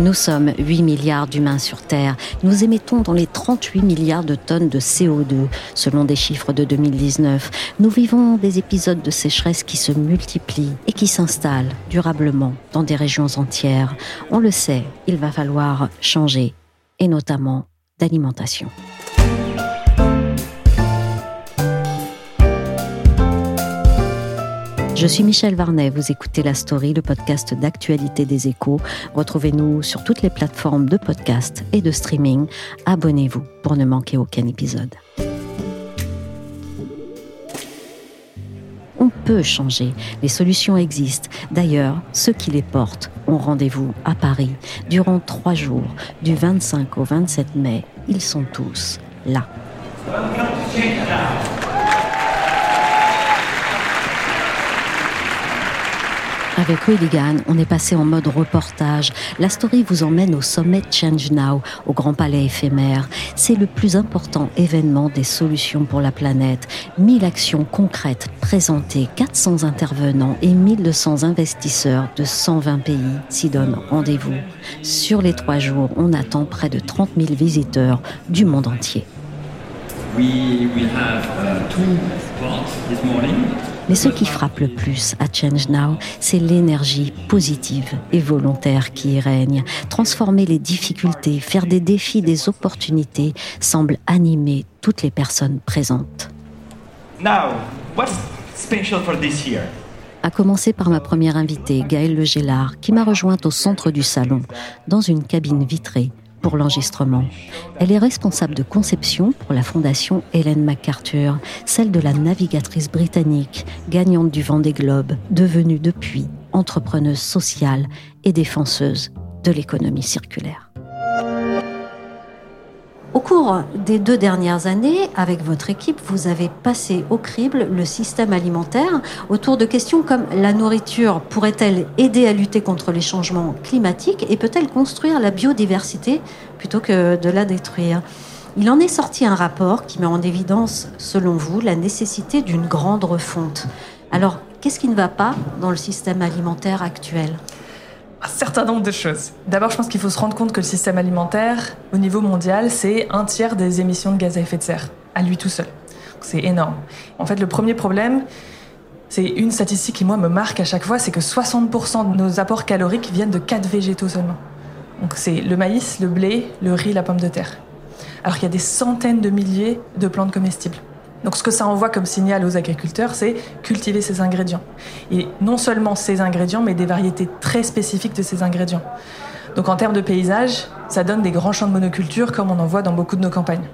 Nous sommes 8 milliards d'humains sur Terre. Nous émettons dans les 38 milliards de tonnes de CO2, selon des chiffres de 2019. Nous vivons des épisodes de sécheresse qui se multiplient et qui s'installent durablement dans des régions entières. On le sait, il va falloir changer, et notamment d'alimentation. Je suis Michel Varnet, vous écoutez La Story, le podcast d'actualité des échos. Retrouvez-nous sur toutes les plateformes de podcast et de streaming. Abonnez-vous pour ne manquer aucun épisode. On peut changer, les solutions existent. D'ailleurs, ceux qui les portent ont rendez-vous à Paris durant trois jours, du 25 au 27 mai. Ils sont tous là. Avec Hooligan, on est passé en mode reportage. La story vous emmène au sommet Change Now, au Grand Palais éphémère. C'est le plus important événement des solutions pour la planète. 1000 actions concrètes présentées, 400 intervenants et 1200 investisseurs de 120 pays s'y donnent rendez-vous. Sur les trois jours, on attend près de 30 000 visiteurs du monde entier. Uh, morning. Mais ce qui frappe le plus à Change Now, c'est l'énergie positive et volontaire qui y règne. Transformer les difficultés, faire des défis des opportunités semble animer toutes les personnes présentes. Now, what's special for this year? À commencer par ma première invitée, Gaëlle Le Gélard, qui m'a rejointe au centre du salon, dans une cabine vitrée pour l'enregistrement. Elle est responsable de conception pour la fondation Helen MacArthur, celle de la navigatrice britannique, gagnante du Vendée Globe, devenue depuis entrepreneuse sociale et défenseuse de l'économie circulaire. Cours des deux dernières années, avec votre équipe, vous avez passé au crible le système alimentaire autour de questions comme la nourriture pourrait-elle aider à lutter contre les changements climatiques et peut-elle construire la biodiversité plutôt que de la détruire? Il en est sorti un rapport qui met en évidence, selon vous, la nécessité d'une grande refonte. Alors, qu'est-ce qui ne va pas dans le système alimentaire actuel? Un certain nombre de choses. D'abord, je pense qu'il faut se rendre compte que le système alimentaire, au niveau mondial, c'est un tiers des émissions de gaz à effet de serre, à lui tout seul. C'est énorme. En fait, le premier problème, c'est une statistique qui, moi, me marque à chaque fois, c'est que 60% de nos apports caloriques viennent de quatre végétaux seulement. Donc c'est le maïs, le blé, le riz, la pomme de terre. Alors qu'il y a des centaines de milliers de plantes comestibles. Donc ce que ça envoie comme signal aux agriculteurs, c'est cultiver ces ingrédients. Et non seulement ces ingrédients, mais des variétés très spécifiques de ces ingrédients. Donc en termes de paysage, ça donne des grands champs de monoculture comme on en voit dans beaucoup de nos campagnes.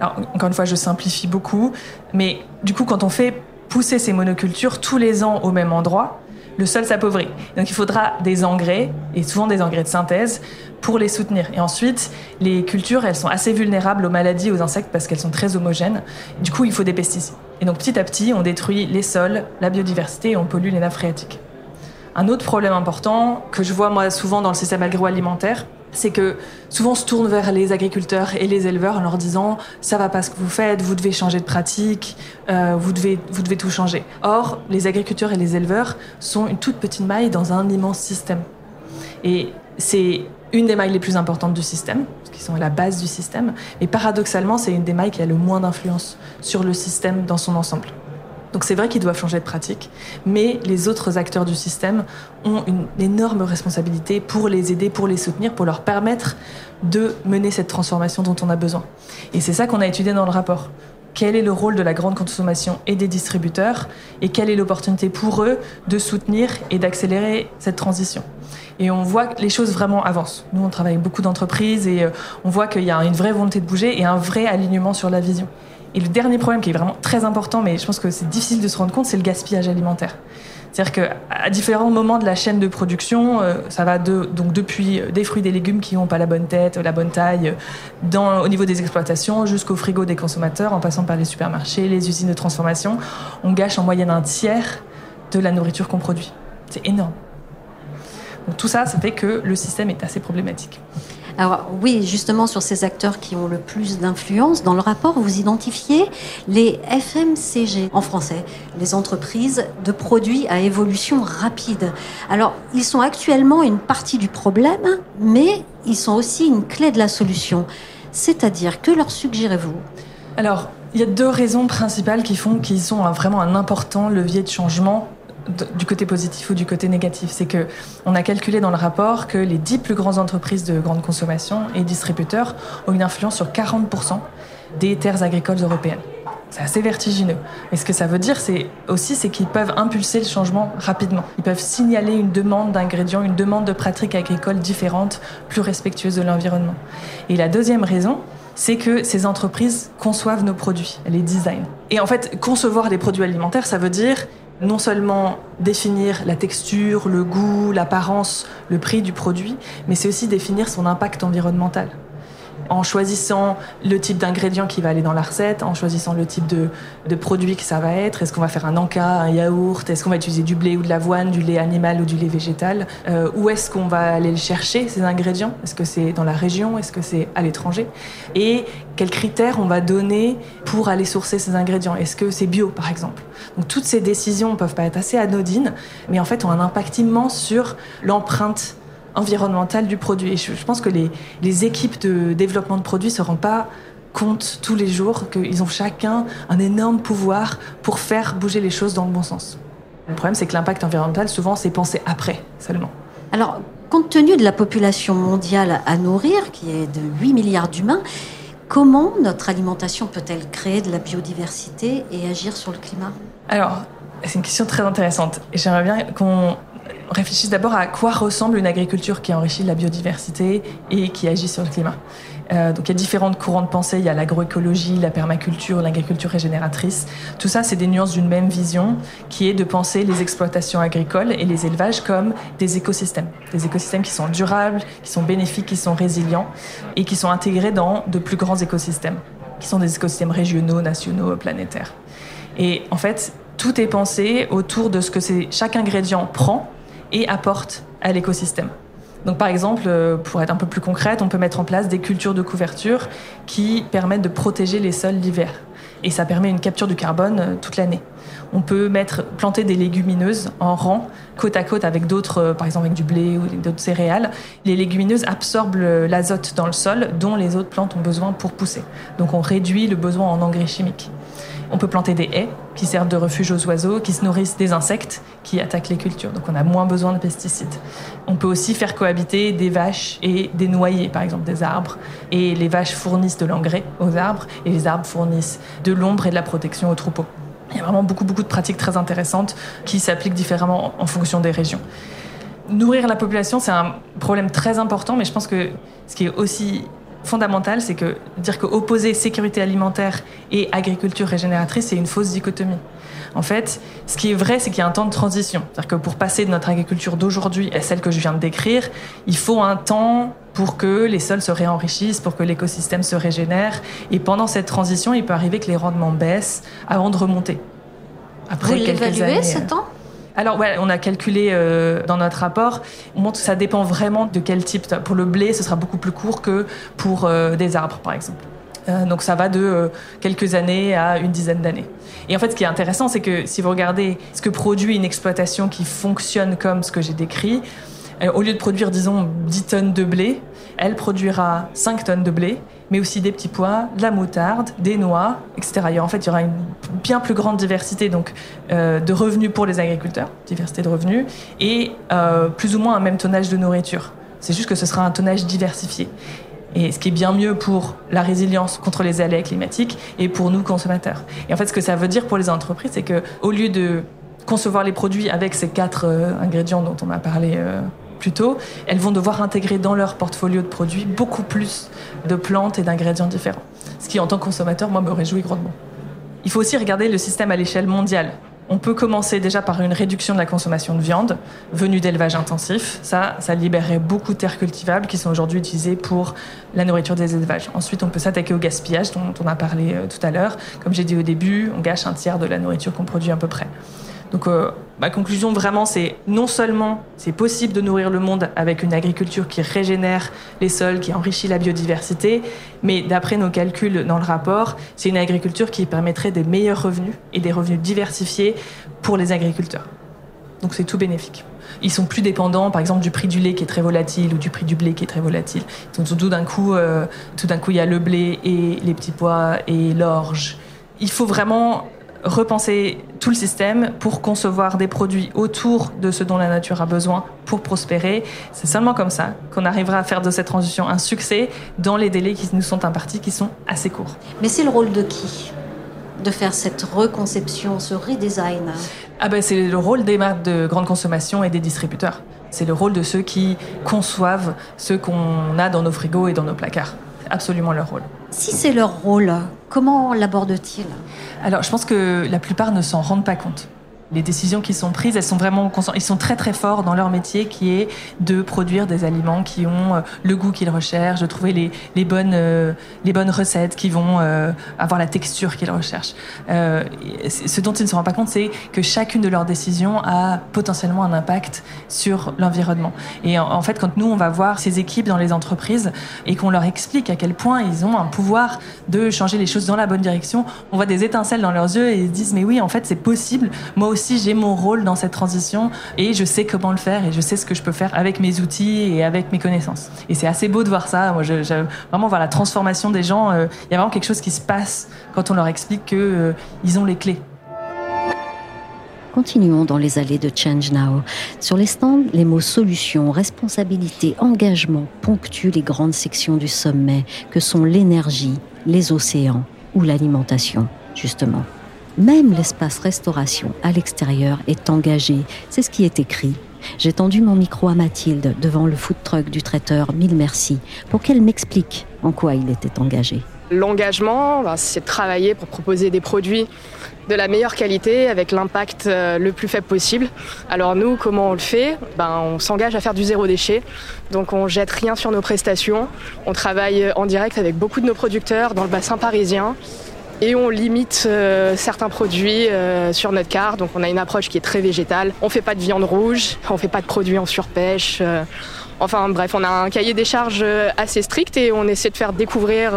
Encore une fois, je simplifie beaucoup, mais du coup quand on fait pousser ces monocultures tous les ans au même endroit, le sol s'appauvrit. Donc il faudra des engrais, et souvent des engrais de synthèse, pour les soutenir. Et ensuite, les cultures, elles sont assez vulnérables aux maladies aux insectes parce qu'elles sont très homogènes. Du coup, il faut des pesticides. Et donc petit à petit, on détruit les sols, la biodiversité et on pollue les nappes phréatiques. Un autre problème important que je vois moi souvent dans le système agroalimentaire, c'est que souvent on se tourne vers les agriculteurs et les éleveurs en leur disant ça va pas ce que vous faites, vous devez changer de pratique, euh, vous, devez, vous devez tout changer. Or, les agriculteurs et les éleveurs sont une toute petite maille dans un immense système. Et c'est une des mailles les plus importantes du système, qui sont à la base du système, et paradoxalement, c'est une des mailles qui a le moins d'influence sur le système dans son ensemble. Donc c'est vrai qu'ils doivent changer de pratique, mais les autres acteurs du système ont une énorme responsabilité pour les aider, pour les soutenir, pour leur permettre de mener cette transformation dont on a besoin. Et c'est ça qu'on a étudié dans le rapport. Quel est le rôle de la grande consommation et des distributeurs et quelle est l'opportunité pour eux de soutenir et d'accélérer cette transition? Et on voit que les choses vraiment avancent. Nous, on travaille avec beaucoup d'entreprises et euh, on voit qu'il y a une vraie volonté de bouger et un vrai alignement sur la vision. Et le dernier problème qui est vraiment très important, mais je pense que c'est difficile de se rendre compte, c'est le gaspillage alimentaire. C'est-à-dire qu'à différents moments de la chaîne de production, euh, ça va de, donc depuis des fruits et des légumes qui n'ont pas la bonne tête, la bonne taille, dans, au niveau des exploitations, jusqu'au frigo des consommateurs, en passant par les supermarchés, les usines de transformation, on gâche en moyenne un tiers de la nourriture qu'on produit. C'est énorme. Donc tout ça, ça fait que le système est assez problématique. Alors oui, justement sur ces acteurs qui ont le plus d'influence, dans le rapport, vous identifiez les FMCG en français, les entreprises de produits à évolution rapide. Alors ils sont actuellement une partie du problème, mais ils sont aussi une clé de la solution. C'est-à-dire, que leur suggérez-vous? Alors, il y a deux raisons principales qui font qu'ils sont vraiment un important levier de changement du côté positif ou du côté négatif. C'est que on a calculé dans le rapport que les dix plus grandes entreprises de grande consommation et distributeurs ont une influence sur 40% des terres agricoles européennes. C'est assez vertigineux. Et ce que ça veut dire, c'est aussi, c'est qu'ils peuvent impulser le changement rapidement. Ils peuvent signaler une demande d'ingrédients, une demande de pratiques agricoles différentes, plus respectueuses de l'environnement. Et la deuxième raison, c'est que ces entreprises conçoivent nos produits, les designent. Et en fait, concevoir les produits alimentaires, ça veut dire non seulement définir la texture, le goût, l'apparence, le prix du produit, mais c'est aussi définir son impact environnemental en choisissant le type d'ingrédient qui va aller dans la recette, en choisissant le type de, produit que ça va être. Est-ce qu'on va faire un encas, un yaourt? Est-ce qu'on va utiliser du blé ou de l'avoine, du lait animal ou du lait végétal? Euh, Où est-ce qu'on va aller le chercher, ces ingrédients? Est-ce que c'est dans la région? Est-ce que c'est à l'étranger? Et quels critères on va donner pour aller sourcer ces ingrédients? Est-ce que c'est bio, par exemple? Donc toutes ces décisions peuvent pas être assez anodines, mais en fait ont un impact immense sur l'empreinte environnementale du produit. Je, pense que les, les, équipes de développement de produits ne se rendent pas compte tous les jours qu'ils ont chacun un énorme pouvoir pour faire bouger les choses dans le bon sens. Le problème, c'est que l'impact environnemental, souvent, c'est pensé après seulement. Alors, compte tenu de la population mondiale à nourrir, qui est de 8 milliards d'humains, comment notre alimentation peut-elle créer de la biodiversité et agir sur le climat? Alors, c'est une question très intéressante. J'aimerais bien qu'on réfléchisse d'abord à quoi ressemble une agriculture qui enrichit la biodiversité et qui agit sur le climat. Euh, donc il y a différentes courants de pensée, il y a l'agroécologie, la permaculture, l'agriculture régénératrice. Tout ça, c'est des nuances d'une même vision qui est de penser les exploitations agricoles et les élevages comme des écosystèmes. Des écosystèmes qui sont durables, qui sont bénéfiques, qui sont résilients et qui sont intégrés dans de plus grands écosystèmes, qui sont des écosystèmes régionaux, nationaux, planétaires. Et en fait, tout est pensé autour de ce que chaque ingrédient prend et apporte à l'écosystème. Donc par exemple, euh, pour être un peu plus concrète, on peut mettre en place des cultures de couverture qui permettent de protéger les sols l'hiver. Et ça permet une capture du carbone euh, toute l'année. On peut mettre, planter des légumineuses en rang, côte à côte avec d'autres, euh, par exemple avec du blé ou d'autres céréales. Les légumineuses absorbent l'azote dans le sol dont les autres plantes ont besoin pour pousser. Donc on réduit le besoin en engrais chimiques. On peut planter des haies qui servent de refuge aux oiseaux, qui se nourrissent des insectes qui attaquent les cultures. Donc on a moins besoin de pesticides. On peut aussi faire cohabiter des vaches et des noyers, par exemple des arbres. Et les vaches fournissent de l'engrais aux arbres et les arbres fournissent de l'ombre et de la protection aux troupeaux. Il y a vraiment beaucoup, beaucoup de pratiques très intéressantes qui s'appliquent différemment en fonction des régions. Nourrir la population, c'est un problème très important, mais je pense que ce qui est aussi fondamental, c'est que dire que opposer sécurité alimentaire et agriculture régénératrice, c'est une fausse dichotomie. En fait, ce qui est vrai, c'est qu'il y a un temps de transition. C'est-à-dire que pour passer de notre agriculture d'aujourd'hui à celle que je viens de décrire, il faut un temps pour que les sols se réenrichissent, pour que l'écosystème se régénère. Et pendant cette transition, il peut arriver que les rendements baissent avant de remonter. Après Vous quelques années. ce temps? Alors ouais, on a calculé euh, dans notre rapport, on montre que ça dépend vraiment de quel type. Pour le blé, ce sera beaucoup plus court que pour euh, des arbres, par exemple. Euh, donc ça va de quelques années à une dizaine d'années. Et en fait, ce qui est intéressant, c'est que si vous regardez ce que produit une exploitation qui fonctionne comme ce que j'ai décrit, au lieu de produire, disons, 10 tonnes de blé, elle produira 5 tonnes de blé mais aussi des petits pois, de la moutarde, des noix, etc. en fait, il y aura une bien plus grande diversité donc, euh, de revenus pour les agriculteurs, diversité de revenus, et euh, plus ou moins un même tonnage de nourriture. C'est juste que ce sera un tonnage diversifié. Et ce qui est bien mieux pour la résilience contre les aléas climatiques et pour nous consommateurs. Et en fait, ce que ça veut dire pour les entreprises, c'est que au lieu de concevoir les produits avec ces quatre euh, ingrédients dont on a parlé plutôt, elles vont devoir intégrer dans leur portfolio de produits beaucoup plus de plantes et d'ingrédients différents. Ce qui, en tant que consommateur, moi, me réjouit grandement. Il faut aussi regarder le système à l'échelle mondiale. On peut commencer déjà par une réduction de la consommation de viande venue d'élevage intensif. Ça, ça libérerait beaucoup de terres cultivables qui sont aujourd'hui utilisées pour la nourriture des élevages. Ensuite, on peut s'attaquer au gaspillage dont on a parlé euh, tout à l'heure. Comme j'ai dit au début, on gâche un tiers de la nourriture qu'on produit à peu près. Donc euh, ma conclusion vraiment c'est non seulement c'est possible de nourrir le monde avec une agriculture qui régénère les sols, qui enrichit la biodiversité, mais d'après nos calculs dans le rapport, c'est une agriculture qui permettrait des meilleurs revenus et des revenus diversifiés pour les agriculteurs. Donc c'est tout bénéfique. Ils sont plus dépendants, par exemple, du prix du lait qui est très volatile ou du prix du blé qui est très volatile. Donc tout d'un coup, euh, tout d'un coup, il y a le blé et les petits pois et l'orge. Il faut vraiment repenser tout le système pour concevoir des produits autour de ce dont la nature a besoin pour prospérer. C'est seulement comme ça qu'on arrivera à faire de cette transition un succès dans les délais qui nous sont impartis, qui sont assez courts. Mais c'est le rôle de qui de faire cette reconception, ce redesign? Ah ben, C'est le rôle des marques de grande consommation et des distributeurs. C'est le rôle de ceux qui conçoivent ce qu'on a dans nos frigos et dans nos placards. Absolument leur rôle. Si c'est leur rôle, comment l'abordent-ils Alors, je pense que la plupart ne s'en rendent pas compte les décisions qui sont prises, elles sont vraiment ils sont très très forts dans leur métier qui est de produire des aliments qui ont euh, le goût qu'ils recherchent, de trouver les, bonnes euh, les bonnes recettes qui vont euh, avoir la texture qu'ils recherchent. ce dont ils ne se rendent pas compte, c'est que chacune de leurs décisions a potentiellement un impact sur l'environnement. Et en, fait, quand nous on va voir ces équipes dans les entreprises et qu'on leur explique à quel point ils ont un pouvoir de changer les choses dans la bonne direction, on voit des étincelles dans leurs yeux et ils disent mais oui en fait c'est possible. Moi aussi j'ai mon rôle dans cette transition et je sais comment le faire et je sais ce que je peux faire avec mes outils et avec mes connaissances. Et c'est assez beau de voir ça. Moi, je, vraiment voir la transformation des gens. Euh, il y a vraiment quelque chose qui se passe quand on leur explique qu'ils euh, ont les clés. Continuons dans les allées de Change Now. Sur les stands, les mots solution, responsabilité, engagement ponctuent les grandes sections du sommet que sont l'énergie, les océans ou l'alimentation, justement. Même l'espace restauration à l'extérieur est engagé. C'est ce qui est écrit. J'ai tendu mon micro à Mathilde devant le food truck du traiteur Mille Merci pour qu'elle m'explique en quoi il était engagé. L'engagement, ben, c'est de travailler pour proposer des produits de la meilleure qualité avec l'impact euh, le plus faible possible. Alors nous, comment on le fait? Ben, On s'engage à faire du zéro déchet. Donc on jette rien sur nos prestations. On travaille en direct avec beaucoup de nos producteurs dans le bassin parisien et on limite euh, certains produits euh, sur notre carte. Donc on a une approche qui est très végétale. On fait pas de viande rouge, on fait pas de produits en surpêche. Euh. enfin bref, on a un cahier des charges assez strict et on essaie de faire découvrir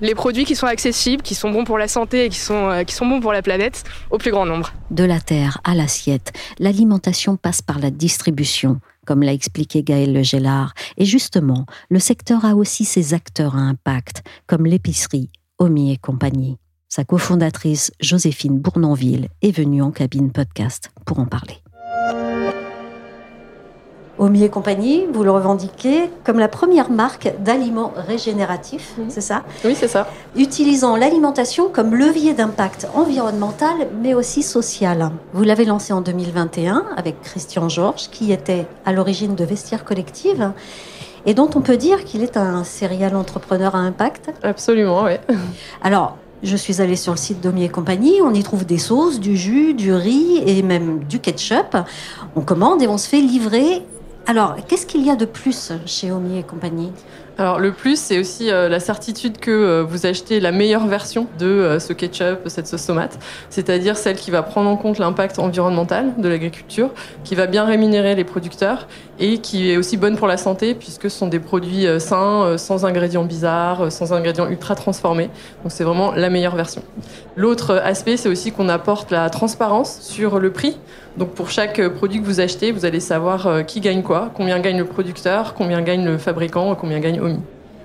les produits qui sont accessibles, qui sont bons pour la santé et qui sont, qui sont bons pour la planète au plus grand nombre. De la terre à l'assiette, l'alimentation passe par la distribution comme l'a expliqué Gaël Le Gélard. Et justement, le secteur a aussi ses acteurs à impact, comme l'épicerie, Omi et compagnie. Sa cofondatrice Joséphine Bournonville est venue en cabine podcast pour en parler. Omi et compagnie, vous le revendiquez comme la première marque d'aliments régénératifs, c'est ça? Oui, c'est ça. Utilisant l'alimentation comme levier d'impact environnemental, mais aussi social. Vous l'avez lancé en 2021 avec Christian Georges, qui était à l'origine de Vestiaire Collective et dont on peut dire qu'il est un serial entrepreneur à impact. Absolument, oui. Alors, je suis allée sur le site d'Omi et compagnie, on y trouve des sauces, du jus, du riz et même du ketchup. On commande et on se fait livrer. Alors, qu'est-ce qu'il y a de plus chez Omi et compagnie? Alors le plus, c'est aussi euh, la certitude que euh, vous achetez la meilleure version de euh, ce ketchup, cette sauce tomate, c'est-à-dire celle qui va prendre en compte l'impact environnemental de l'agriculture, qui va bien rémunérer les producteurs et qui est aussi bonne pour la santé puisque ce sont des produits sains, sans ingrédients bizarres, sans ingrédients ultra transformés. Donc c'est vraiment la meilleure version. L'autre aspect, c'est aussi qu'on apporte la transparence sur le prix. Donc pour chaque produit que vous achetez, vous allez savoir qui gagne quoi, combien gagne le producteur, combien gagne le fabricant, combien gagne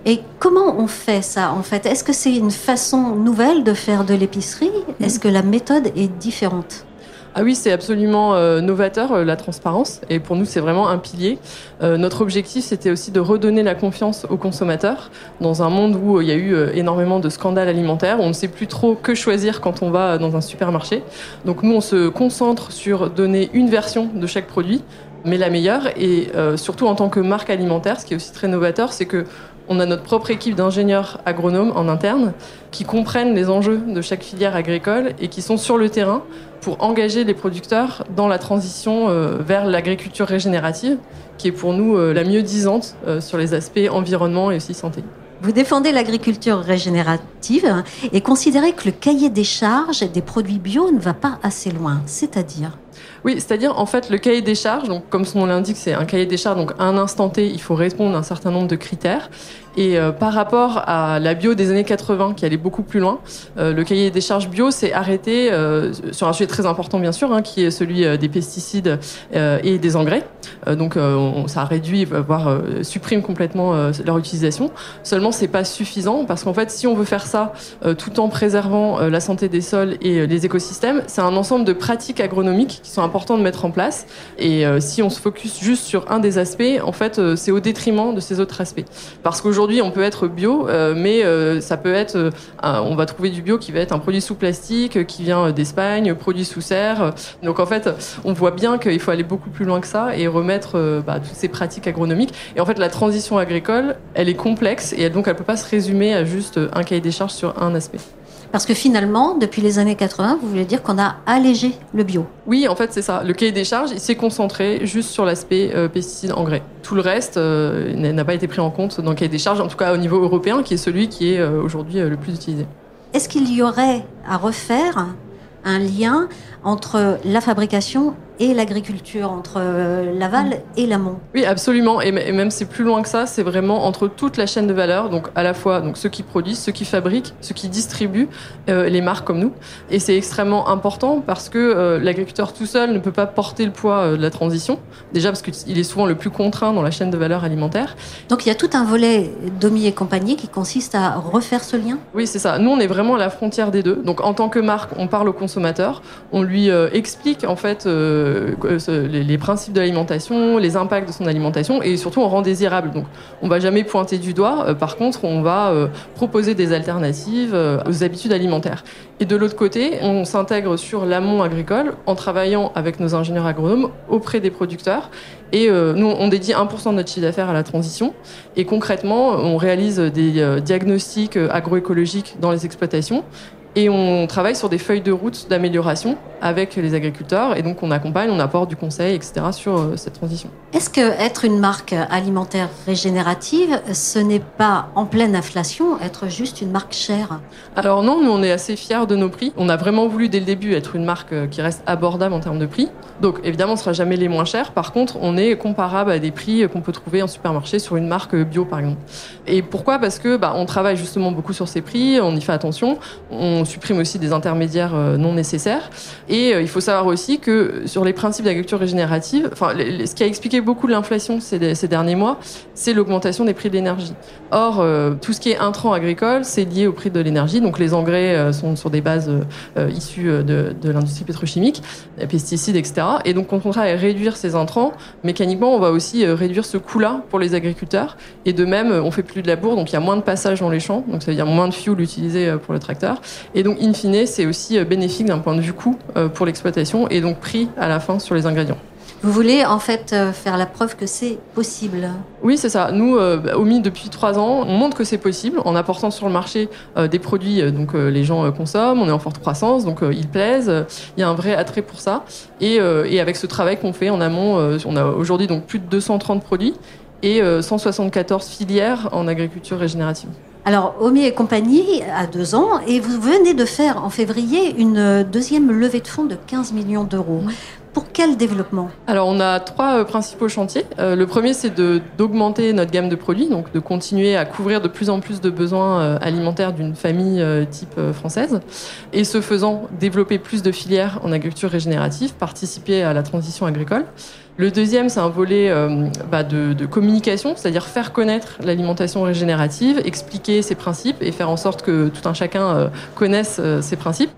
et comment on fait ça en fait? Est-ce que c'est une façon nouvelle de faire de l'épicerie? Est-ce que la méthode est différente? Ah oui, c'est absolument euh, novateur, euh, la transparence. Et pour nous, c'est vraiment un pilier. Euh, notre objectif, c'était aussi de redonner la confiance aux consommateurs dans un monde où il y a eu énormément de scandales alimentaires. On ne sait plus trop que choisir quand on va dans un supermarché. Donc nous, on se concentre sur donner une version de chaque produit mais la meilleure. Et surtout en tant que marque alimentaire, ce qui est aussi très novateur, c'est que On a notre propre équipe d'ingénieurs agronomes en interne qui comprennent les enjeux de chaque filière agricole et qui sont sur le terrain pour engager les producteurs dans la transition euh, vers l'agriculture régénérative, qui est pour nous euh, la mieux disante euh, sur les aspects environnement et aussi santé. Vous défendez l'agriculture régénérative et considérez que le cahier des charges des produits bio ne va pas assez loin, c'est-à-dire oui, c'est-à-dire en fait le cahier des charges, donc comme son nom l'indique, c'est un cahier des charges, donc à un instant T, il faut répondre à un certain nombre de critères. Et euh, par rapport à la bio des années 80, qui allait beaucoup plus loin, euh, le cahier des charges bio s'est arrêté euh, sur un sujet très important, bien sûr, hein, qui est celui des pesticides et des engrais. donc, on, ça réduit, voire supprime complètement leur utilisation. Seulement, c'est pas suffisant parce qu'en fait, si on veut faire ça tout en préservant la santé des sols et les écosystèmes, c'est un ensemble de pratiques agronomiques qui sont importantes de mettre en place. Et si on se focus juste sur un des aspects, en fait, c'est au détriment de ces autres aspects. Parce qu'aujourd'hui aujourd'hui, on peut être bio, euh, mais euh, ça peut être, euh, on va trouver du bio qui va être un produit sous plastique, qui vient d'Espagne, produit sous serre. Donc en fait, on voit bien qu'il faut aller beaucoup plus loin que ça et remettre bah, toutes ces pratiques agronomiques. Et en fait, la transition agricole, elle est complexe et donc elle peut pas se résumer à juste un cahier des charges sur un aspect. Parce que finalement, depuis les années 80, vous voulez dire qu'on a allégé le bio Oui, en fait, c'est ça. Le cahier des charges, il s'est concentré juste sur l'aspect euh, pesticides, engrais. Tout le reste euh, n'a pas été pris en compte dans le cahier des charges, en tout cas au niveau européen, qui est celui qui est euh, aujourd'hui le plus utilisé. Est-ce qu'il y aurait à refaire un lien entre la fabrication et l'agriculture, entre euh, l'aval et l'amont. Oui, absolument. Et même c'est plus loin que ça, c'est vraiment entre toute la chaîne de valeur, donc à la fois donc ceux qui produisent, ceux qui fabriquent, ceux qui distribuent, euh, les marques comme nous. Et c'est extrêmement important parce que euh, l'agriculteur tout seul ne peut pas porter le poids de la transition. Déjà parce qu'il est souvent le plus contraint dans la chaîne de valeur alimentaire. Donc il y a tout un volet Domi et compagnie qui consiste à refaire ce lien? Oui, c'est ça. Nous, on est vraiment à la frontière des deux. Donc en tant que marque, on parle au consommateur, on lui explique en fait euh, les, principes de l'alimentation, les impacts de son alimentation et surtout on rend désirable. Donc on va jamais pointer du doigt. Euh, par contre, on va euh, proposer des alternatives aux habitudes alimentaires. Et de l'autre côté, on s'intègre sur l'amont agricole en travaillant avec nos ingénieurs agronomes auprès des producteurs. Et nous, on dédie 1% de notre chiffre d'affaires à la transition. Et concrètement, on réalise des diagnostics agroécologiques dans les exploitations et on travaille sur des feuilles de route d'amélioration avec les agriculteurs. Et donc, on accompagne, on apporte du conseil, etc. sur euh, cette transition. Est-ce que être une marque alimentaire régénérative, ce n'est pas en pleine inflation, être juste une marque chère? Alors non, nous, on est assez fiers de nos prix. On a vraiment voulu, dès le début, être une marque euh, qui reste abordable en termes de prix. Donc, évidemment, on ne sera jamais les moins chers. Par contre, on est comparable à des prix qu'on peut trouver en supermarché sur une marque bio, par exemple. Et pourquoi? Parce que bah, on travaille justement beaucoup sur ces prix, on y fait attention. On supprime aussi des intermédiaires euh, non nécessaires. Et euh, il faut savoir aussi que sur les principes d'agriculture régénérative, enfin, ce qui a expliqué beaucoup l'inflation ces, derniers mois, c'est l'augmentation des prix de l'énergie. Or, euh, tout ce qui est intrant agricole, c'est lié au prix de l'énergie. Donc, les engrais sont sur des bases issues de, de l'industrie pétrochimique, pesticides, etc. Et donc, quand on travaille à réduire ces intrants, mécaniquement, on va aussi réduire ce coût-là pour les agriculteurs. Et de même, on fait plus de labour, donc il y a moins de passage dans les champs, donc ça veut dire moins de fuel utilisé pour le tracteur. Et donc, in fine, c'est aussi euh, bénéfique d'un point de vue coût euh, pour l'exploitation et donc prix à la fin sur les ingrédients. Vous voulez en fait euh, faire la preuve que c'est possible Oui, c'est ça. Nous, au MI, depuis trois ans, on montre que c'est possible en apportant sur le marché des produits donc les gens consomment. On est en forte croissance, donc ils plaisent. Il y a un vrai attrait pour ça. Et, et avec ce travail qu'on fait en amont, on a aujourd'hui donc plus de 230 produits et 174 filières en agriculture régénérative. Alors, Omi et compagnie a deux ans et vous venez de faire en février une deuxième levée de fonds de 15 millions d'euros. Pour quel développement? Alors, on a trois euh, principaux chantiers. Euh, le premier, c'est d'augmenter notre gamme de produits, donc de continuer à couvrir de plus en plus de besoins euh, alimentaires d'une famille type française. Et ce faisant, développer plus de filières en agriculture régénérative, participer à la transition agricole. Le deuxième, c'est un volet euh, bah, de, communication, c'est-à-dire faire connaître l'alimentation régénérative, expliquer ses principes et faire en sorte que tout un chacun euh, connaisse euh, ses principes.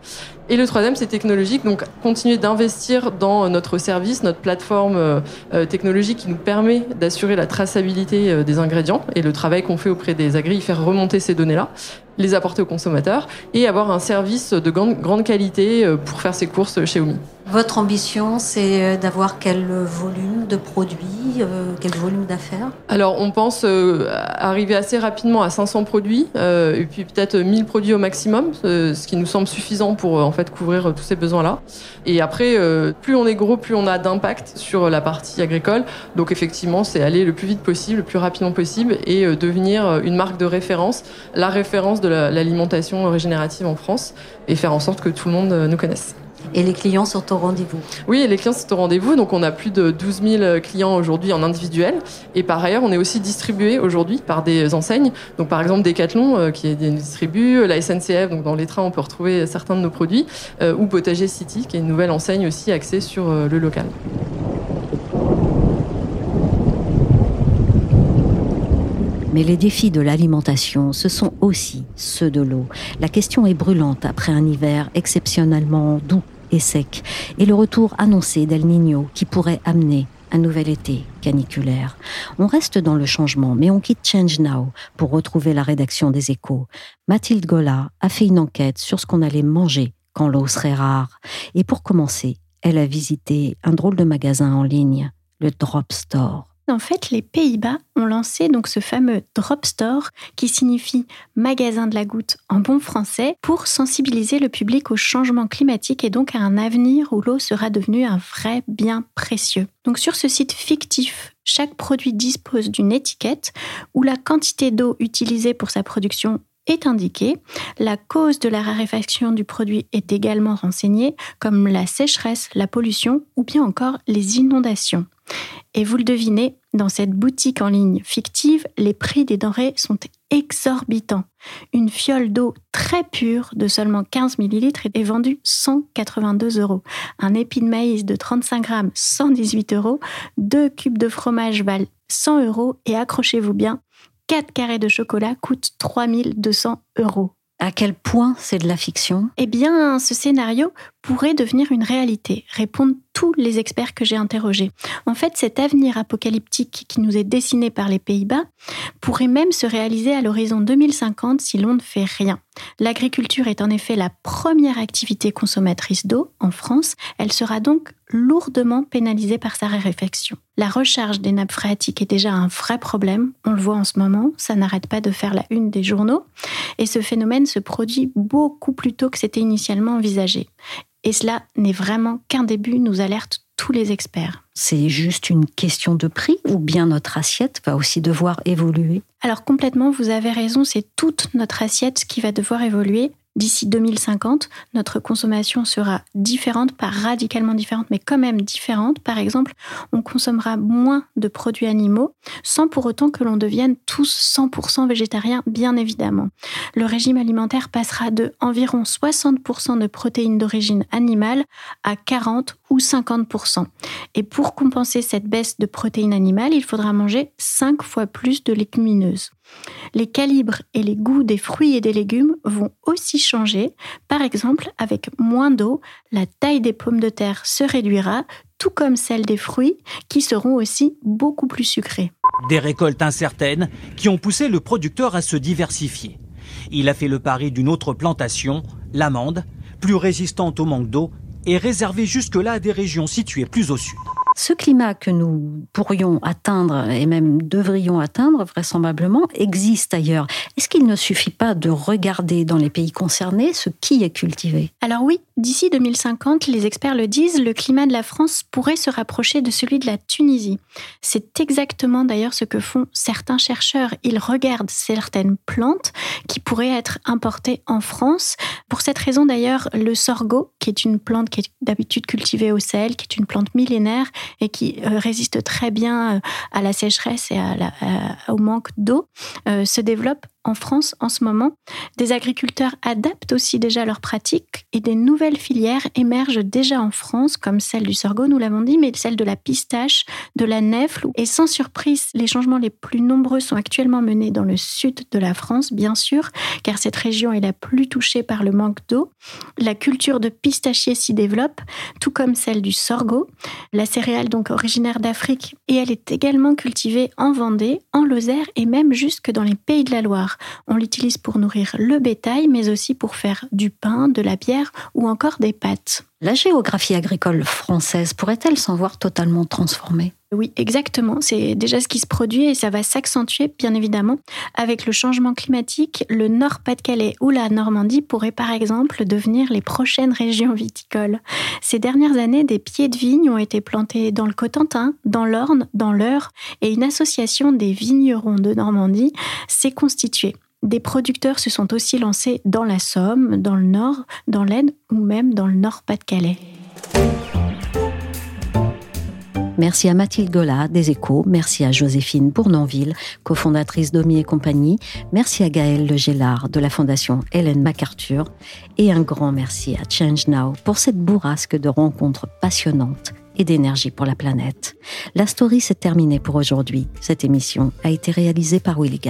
Et le troisième, c'est technologique, donc continuer d'investir dans notre service, notre plateforme technologique qui nous permet d'assurer la traçabilité des ingrédients et le travail qu'on fait auprès des agris, faire remonter ces données-là les apporter aux consommateurs et avoir un service de grande qualité pour faire ses courses chez Omi. Votre ambition, c'est euh, d'avoir quel volume de produits, euh, quel volume d'affaires? Alors, on pense euh, arriver assez rapidement à 500 produits, et puis peut-être 1000 produits au maximum, ce qui nous semble suffisant pour en fait couvrir tous ces besoins-là. Et après, plus on est gros, plus on a d'impact sur la partie agricole. Donc, effectivement, c'est aller le plus vite possible, le plus rapidement possible, et devenir une marque de référence, la référence de l'alimentation régénérative en France, et faire en sorte que tout le monde nous connaisse. Et les clients sont au rendez-vous Oui, les clients sont au rendez-vous. Donc, on a plus de 12 000 clients aujourd'hui en individuel. Et par ailleurs, on est aussi distribué aujourd'hui par des enseignes. Donc, par exemple, Decathlon, euh, qui est distribue, la SNCF, donc dans les trains, on peut retrouver certains de nos produits, euh, ou Potager City, qui est une nouvelle enseigne aussi axée sur euh, le local. Mais les défis de l'alimentation, ce sont aussi ceux de l'eau. La question est brûlante après un hiver exceptionnellement doux et sec, et le retour annoncé d'El Niño qui pourrait amener un nouvel été caniculaire. On reste dans le changement, mais on quitte Change Now pour retrouver la rédaction des échos. Mathilde Gola a fait une enquête sur ce qu'on allait manger quand l'eau serait rare. Et pour commencer, elle a visité un drôle de magasin en ligne, le Drop Store. En fait, les Pays-Bas ont lancé ce fameux drop store qui signifie magasin de la goutte en bon français pour sensibiliser le public au changement climatique et donc à un avenir où l'eau sera devenue un vrai bien précieux. Donc sur ce site fictif, chaque produit dispose d'une étiquette où la quantité d'eau utilisée pour sa production est indiquée. La cause de la raréfaction du produit est également renseignée, comme la sécheresse, la pollution ou bien encore les inondations. Et vous le devinez, dans cette boutique en ligne fictive, les prix des denrées sont exorbitants. Une fiole d'eau très pure de seulement 15 ml est vendue 182 euros. Un épi de maïs de 35 grammes, 118 euros. Deux cubes de fromage valent 100 euros. Et accrochez-vous bien, 4 carrés de chocolat coûtent 3200 euros. À quel point c'est de la fiction? Eh bien, ce scénario pourrait devenir une réalité, répondent tous les experts que j'ai interrogés. En fait, cet avenir apocalyptique qui nous est dessiné par les Pays-Bas pourrait même se réaliser à l'horizon 2050 si l'on ne fait rien. L'agriculture est en effet la première activité consommatrice d'eau en France. Elle sera donc lourdement pénalisée par sa raréfaction. La recharge des nappes phréatiques est déjà un vrai problème. On le voit en ce moment, ça n'arrête pas de faire la une des journaux. Et ce phénomène se produit beaucoup plus tôt que c'était initialement envisagé. Et cela n'est vraiment qu'un début, nous alertent tous les experts. C'est juste une question de prix ou bien notre assiette va aussi devoir évoluer? Alors complètement, vous avez raison, c'est toute notre assiette qui va devoir évoluer. D'ici 2050, notre consommation sera différente, pas radicalement différente, mais quand même différente. Par exemple, on consommera moins de produits animaux, sans pour autant que l'on devienne tous 100% végétariens, bien évidemment. Le régime alimentaire passera de environ 60% de protéines d'origine animale à 40 ou 50%. Et pour compenser cette baisse de protéines animales, il faudra manger 5 fois plus de légumineuses. Les calibres et les goûts des fruits et des légumes vont aussi changer. Par exemple, avec moins d'eau, la taille des pommes de terre se réduira, tout comme celle des fruits, qui seront aussi beaucoup plus sucrés. Des récoltes incertaines qui ont poussé le producteur à se diversifier. Il a fait le pari d'une autre plantation, l'amande, plus résistante au manque d'eau et réservée jusque-là à des régions situées plus au sud. Ce climat que nous pourrions atteindre et même devrions atteindre vraisemblablement existe ailleurs. Est-ce qu'il ne suffit pas de regarder dans les pays concernés ce qui est cultivé? Alors oui, d'ici 2050, les experts le disent, le climat de la France pourrait se rapprocher de celui de la Tunisie. C'est exactement d'ailleurs ce que font certains chercheurs. Ils regardent certaines plantes qui pourraient être importées en France. Pour cette raison d'ailleurs, le sorgho, qui est une plante qui est d'habitude cultivée au Sahel, qui est une plante millénaire, et qui euh, résiste très bien euh, à la sécheresse et au manque d'eau, euh, se développe en France en ce moment. Des agriculteurs adaptent aussi déjà leurs pratiques et des nouvelles filières émergent déjà en France, comme celle du sorgho, nous l'avons dit, mais celle de la pistache, de la nèfle. Et sans surprise, les changements les plus nombreux sont actuellement menés dans le sud de la France, bien sûr, car cette région est la plus touchée par le manque d'eau. La culture de pistachier s'y développe, tout comme celle du sorgho. La céréale, donc originaire d'Afrique, et elle est également cultivée en Vendée, en Lozère et même jusque dans les pays de la Loire. On l'utilise pour nourrir le bétail, mais aussi pour faire du pain, de la bière ou encore des pâtes. La géographie agricole française pourrait-elle s'en voir totalement transformée? Oui, exactement. C'est déjà ce qui se produit et ça va s'accentuer, bien évidemment. Avec le changement climatique, le Nord-Pas-de-Calais ou la Normandie pourraient par exemple devenir les prochaines régions viticoles. Ces dernières années, des pieds de vigne ont été plantés dans le Cotentin, dans l'Orne, dans l'Eure et une association des vignerons de Normandie s'est constituée. Des producteurs se sont aussi lancés dans la Somme, dans le Nord, dans l'Aisne ou même dans le Nord-Pas-de-Calais. Merci à Mathilde Gola des Échos, merci à Joséphine Bournonville, cofondatrice d'Omi et compagnie, merci à Gaëlle Legélard de la Fondation Hélène MacArthur et un grand merci à Change Now pour cette bourrasque de rencontres passionnantes et d'énergie pour la planète. La story s'est terminée pour aujourd'hui. Cette émission a été réalisée par Willy.